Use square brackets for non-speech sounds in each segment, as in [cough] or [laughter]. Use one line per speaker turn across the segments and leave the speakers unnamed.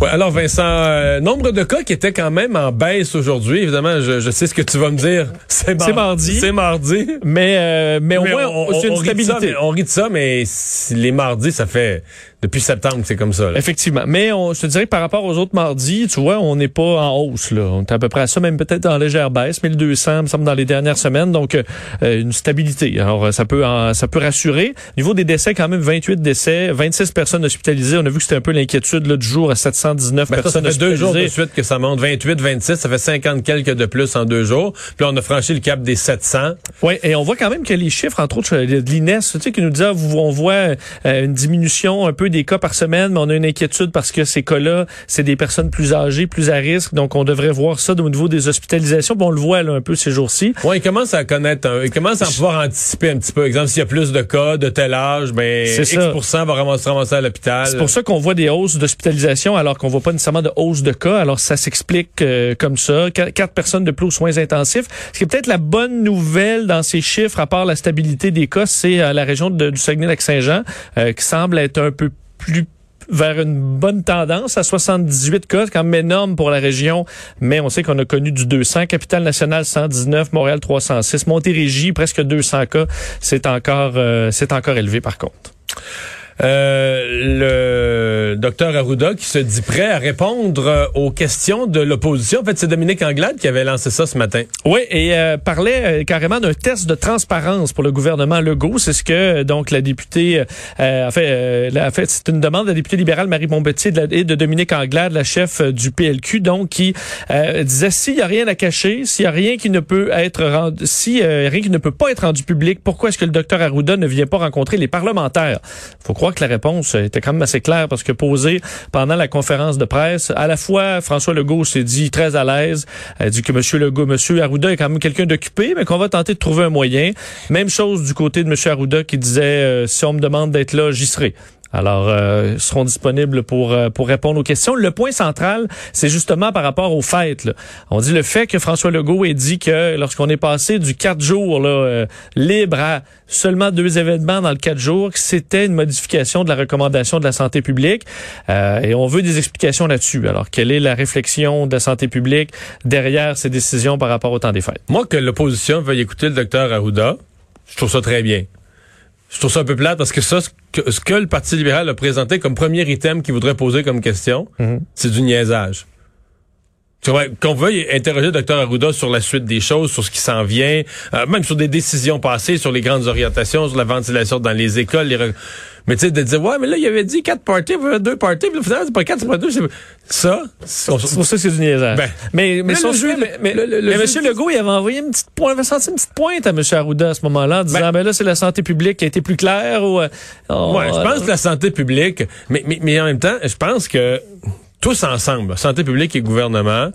Ouais, alors Vincent, euh, nombre de cas qui étaient quand même en baisse aujourd'hui. Évidemment, je, je sais ce que tu vas me dire. C'est mar-
C'est mardi.
C'est mardi.
Mais, euh, mais au moins,
on,
c'est une
on rit de ça,
stabilité.
mais on rit de ça, mais si les mardis, ça fait depuis septembre que c'est comme ça. là.
Effectivement. Mais on, je te dirais que par rapport aux autres mardis, tu vois, on n'est pas en hausse. Là. On est à peu près à ça, même peut-être en légère baisse, 1200, me semble, dans les dernières semaines. Donc, euh, une stabilité. Alors, euh, ça peut en- ça peut rassurer. Au niveau des décès, quand même, 28 décès, 26 personnes hospitalisées. On a vu que c'était un peu l'inquiétude là, du jour à 719
Ben, ça, ça fait deux jours de suite que ça monte. 28, 26, ça fait 50 quelques de plus en deux jours. Puis là, on a franchi le cap des 700.
Oui, et on voit quand même que les chiffres, entre autres, de l'INES, tu sais, qui nous dit, ah, on voit euh, une diminution un peu des cas par semaine, mais on a une inquiétude parce que ces cas-là, c'est des personnes plus âgées, plus à risque, donc on devrait voir ça au niveau des hospitalisations. Puis on le voit là, un peu ces jours-ci.
Ouais, ils commencent à connaître, un- ils commencent à pouvoir anticiper un petit peu. Exemple, s'il y a plus de cas de tel âge, ben, X
ça.
va ramasser, se ramasser à l'hôpital.
C'est pour ça qu'on voit des hausses d'hospitalisation alors qu'on voit pas nécessairement de hausse de cas. Alors ça s'explique euh, comme ça. Qu- Quatre personnes de plus aux soins intensifs. Ce qui est peut-être la bonne nouvelle dans ces chiffres, à part la stabilité des cas, c'est euh, la région de- du Saguenay-Lac-Saint-Jean euh, qui semble être un peu plus vers une bonne tendance à 78 cas, quand même énorme pour la région, mais on sait qu'on a connu du 200, Capitale nationale 119, Montréal 306, Montérégie presque 200 cas, c'est encore euh, c'est encore élevé par contre.
Euh, le docteur Arruda qui se dit prêt à répondre euh, aux questions de l'opposition. En fait, c'est Dominique Anglade qui avait lancé ça ce matin.
Oui, et euh, parlait euh, carrément d'un test de transparence pour le gouvernement Legault. C'est ce que euh, donc la députée euh, a fait. euh, la- a fait c'est une demande de la députée libérale Marie Montpetit et de, la- Dominique Anglade, la chef du PLQ, donc qui disait s'il y a rien à cacher, s'il y a rien qui ne peut être rendu, si rien qui ne peut pas être rendu public, pourquoi est-ce que le docteur Arruda ne vient pas rencontrer les parlementaires? Faut croire que la réponse était quand même assez claire parce que pendant la conférence de presse, à la fois François Legault s'est dit très à l'aise, a dit que Monsieur Legault, Monsieur Arruda est quand même quelqu'un d'occupé, mais qu'on va tenter de trouver un moyen. Même chose du côté de Monsieur Arruda qui disait euh, si on me demande d'être là, j'y serai. Alors, euh, seront disponibles pour euh, pour répondre aux questions. Le point central, c'est justement par rapport aux fêtes. là. On dit le fait que François Legault ait dit que lorsqu'on est passé du quatre jours là, euh, libre à seulement deux événements dans le quatre jours, c'était une modification de la recommandation de la santé publique. Euh, et on veut des explications là-dessus. Alors, quelle est la réflexion de la santé publique derrière ces décisions par rapport au temps des fêtes?
Moi, que l'opposition veuille écouter le docteur Arruda, je trouve ça très bien. Je trouve ça un peu plate parce que ça, ce que, ce que le Parti libéral a présenté comme premier item qu'il voudrait poser comme question, c'est du niaisage. Qu'on veuille interroger le docteur Arruda sur la suite des choses, sur ce qui s'en vient, euh, même sur des décisions passées, sur les grandes orientations, sur la ventilation dans les écoles. Les Mais tu sais, de dire, ouais, mais là, il avait dit quatre parties, deux parties, puis finalement, c'est pas quatre, c'est pas deux. Ça, c'est-
pour ça que c'est du niaisage.
Ben,
mais mais,
mais le jeu-
mais, mais,
le- le-
mais Monsieur Legault, il avait envoyé une petite pointe, avait senti une petite pointe à Monsieur Arruda à ce moment-là, en disant ben, là, c'est la santé publique qui a été plus claire ou. euh, on-
Ouais, je pense que la santé publique, mais, mais, mais en même temps, je pense que tous ensemble, santé publique et gouvernement,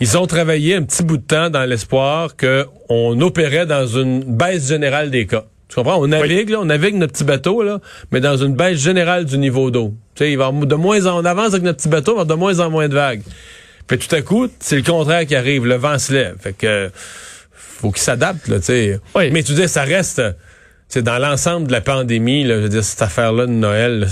ils ont travaillé un petit bout de temps dans l'espoir qu'on opérait dans une baisse générale des cas. Tu comprends? On navigue, là, on navigue notre petit bateau, là, mais dans une baisse générale du niveau d'eau. Tu sais, il va de moins en, on avance avec notre petit bateau, il va avoir de moins en moins de vagues. Puis tout à coup, c'est le contraire qui arrive. Le vent se lève. Fait que, faut qu'il s'adapte, là, tu sais.
Oui.
Mais tu dis, ça reste, c'est dans l'ensemble de la pandémie, là, je veux dire, cette affaire-là de Noël, là,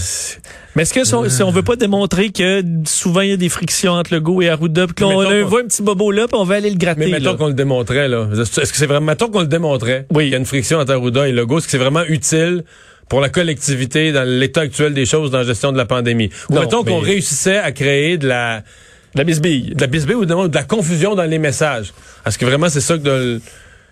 Mais est-ce que si on, si on veut pas démontrer que souvent il y a des frictions entre Legault et Arruda, puis qu'on
qu'on-
voit un petit bobo là, puis on va aller le gratter.
mais mettons qu'on le démontrait, là. Est-ce que c'est vraiment, mettons qu'on le démontrait?
Oui.
Il y a une friction entre Arruda et Legault. Est-ce que c'est vraiment utile pour la collectivité dans l'état actuel des choses dans la gestion de la pandémie? Ou
Non,
mettons qu'on réussissait à créer de la,
La bisbille.
de la bisbille ou de, de la confusion dans les messages. Est-ce que vraiment c'est ça que de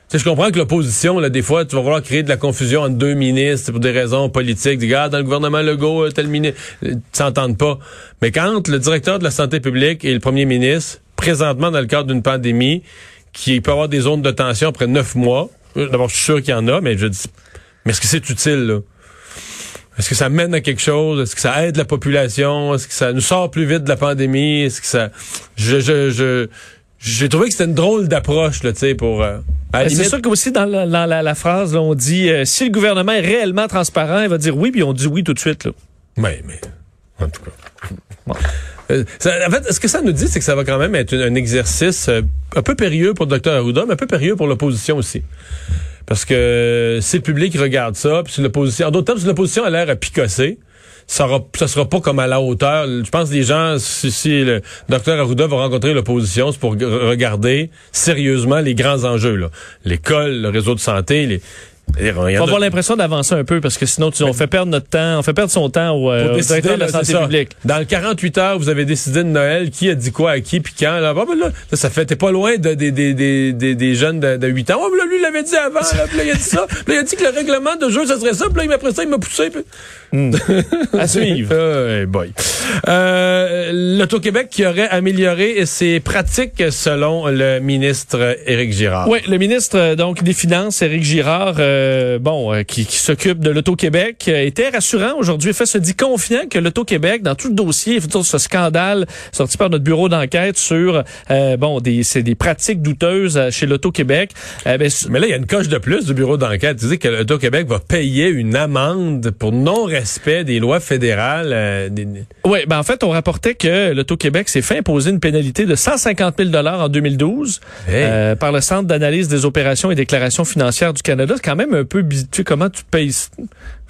le- Tu sais, je comprends que l'opposition, là, des fois, tu vas vouloir créer de la confusion entre deux ministres pour des raisons politiques. Dis, gars, dans le gouvernement Legault, euh, tel ministre, euh, tu s'entendent pas. Mais quand le directeur de la santé publique et le premier ministre, présentement dans le cadre d'une pandémie, qui peut avoir des zones de tension après neuf mois, euh, d'abord, je suis sûr qu'il y en a, mais je dis, mais est-ce que c'est utile, là? Est-ce que ça mène à quelque chose? Est-ce que ça aide la population? Est-ce que ça nous sort plus vite de la pandémie? Est-ce que ça... Je, je, je, j'ai trouvé que c'était une drôle d'approche, là, tu sais, pour... euh,
Ben, C'est sûr qu'aussi dans, la, dans la, la phrase, là, on dit euh, si le gouvernement est réellement transparent, il va dire oui, puis on dit oui tout de suite. Là.
Oui, mais en tout cas. Euh, ça- en fait, ce que ça nous dit, c'est que ça va quand même être un, un exercice euh, un peu périlleux pour le Dr Arruda, mais un peu périlleux pour l'opposition aussi. Parce que si le public regarde ça, puis si l'opposition, en d'autres termes, si l'opposition a l'air à picosser, ça ne sera pas comme à la hauteur. Je pense que les gens, si, si le docteur Arruda va rencontrer l'opposition, c'est pour regarder sérieusement les grands enjeux. L'école, le réseau de santé, les
on va avoir l'impression d'avancer un peu parce que sinon on fait perdre notre temps, on fait perdre son temps au, euh, directeur de la santé publique.
Dans le 48 heures, vous avez décidé de Noël, qui a dit quoi à qui puis quand. Là, ben là, ça fait t'es pas loin de, des des jeunes de, 8 ans. Oh, là, lui il l'avait dit avant, là, il a dit ça. Puis il a dit que le règlement de jeu ça serait ça. Puis là, après ça, il m'a poussé.
Hmm. [laughs] à suivre. [laughs]
oh, boy. Euh, L'Auto-Québec qui aurait amélioré ses pratiques selon le ministre Éric Girard.
Oui, le ministre donc des Finances, Éric Girard, euh, bon, euh, qui, qui s'occupe de l'Auto-Québec, euh, était rassurant aujourd'hui. Il fait se dit confiant que l'Auto-Québec, dans tout le dossier, ce scandale sorti par notre bureau d'enquête sur bon des, c'est des pratiques douteuses chez l'Auto-Québec.
Ben, Mais là, il y a une coche de plus du bureau d'enquête. Tu dis que l'Auto-Québec va payer une amende pour non-respect des lois fédérales.
Oui, ben en fait, on rapportait que l'Auto-Québec s'est fait imposer une pénalité de 150 000 en 2012 par le Centre d'analyse des opérations et déclarations financières du Canada. C'est quand même un peu habitué. Comment tu payes?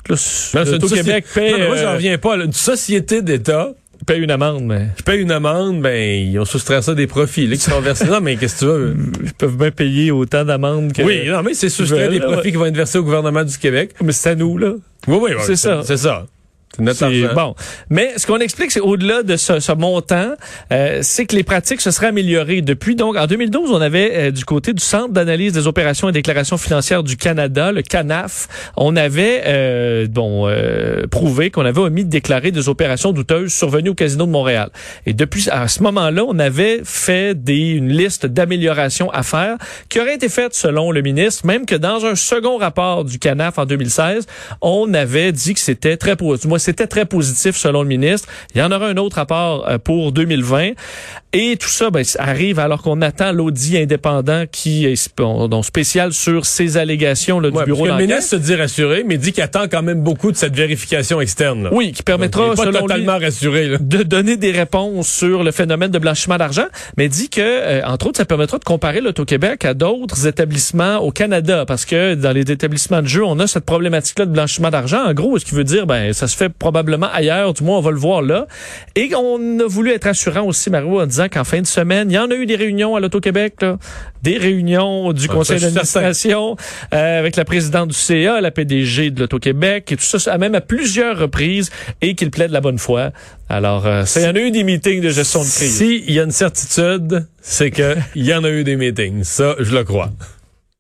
L'Auto-Québec paye... Non, moi, j'en euh, reviens pas. Une société d'État
paye une amende, mais.
Qui paye une amende, ben, ils ont soustrait ça des profits, là, qui sont versés. non, mais qu'est-ce que tu veux? [laughs]
Ils peuvent bien payer autant d'amendes que.
Oui, non, mais c'est soustrait des profits qui vont être versés au gouvernement du Québec.
Mais c'est à nous, là.
Oui, oui, oui. C'est ça. C'est ça.
Bon, mais ce qu'on explique, c'est au-delà de ce, ce montant, euh, c'est que les pratiques se seraient améliorées depuis. Donc, en 2012, on avait euh, du côté du Centre d'analyse des opérations et déclarations financières du Canada, le CANAF, on avait euh, bon euh, prouvé qu'on avait omis de déclarer des opérations douteuses survenues au Casino de Montréal. Et depuis à ce moment-là, on avait fait des, une liste d'améliorations à faire qui aurait été faite selon le ministre, même que dans un second rapport du CANAF en 2016, on avait dit que c'était très moi c'était très positif selon le ministre. Il y en aura un autre rapport euh, pour 2020. Et tout ça ben, arrive alors qu'on attend l'audit indépendant qui est donc spécial sur ces allégations là, du bureau d'enquête.
Le ministre se dit rassuré, mais dit qu'il attend quand même beaucoup de cette vérification externe. Là.
Oui, qui permettra,
pas totalement rassuré,
de donner des réponses sur le phénomène de blanchiment d'argent, mais dit que, euh, entre autres, ça permettra de comparer l'Auto-Québec à d'autres établissements au Canada, parce que dans les établissements de jeu, on a cette problématique-là de blanchiment d'argent. En gros, ce qui veut dire, ben, ça se fait probablement ailleurs, du moins on va le voir là. Et on a voulu être assurant aussi, Mario, en disant qu'en fin de semaine, il y en a eu des réunions à l'Auto-Québec, des réunions du ah, conseil d'administration euh, avec la présidente du CA, la PDG de l'Auto-Québec, et tout ça, même à plusieurs reprises, et qu'il plaide la bonne foi. Alors, euh, ça, il y en a eu des meetings de gestion de crise.
S'il y a une certitude, c'est qu'il y en a eu des meetings. Ça, je le crois.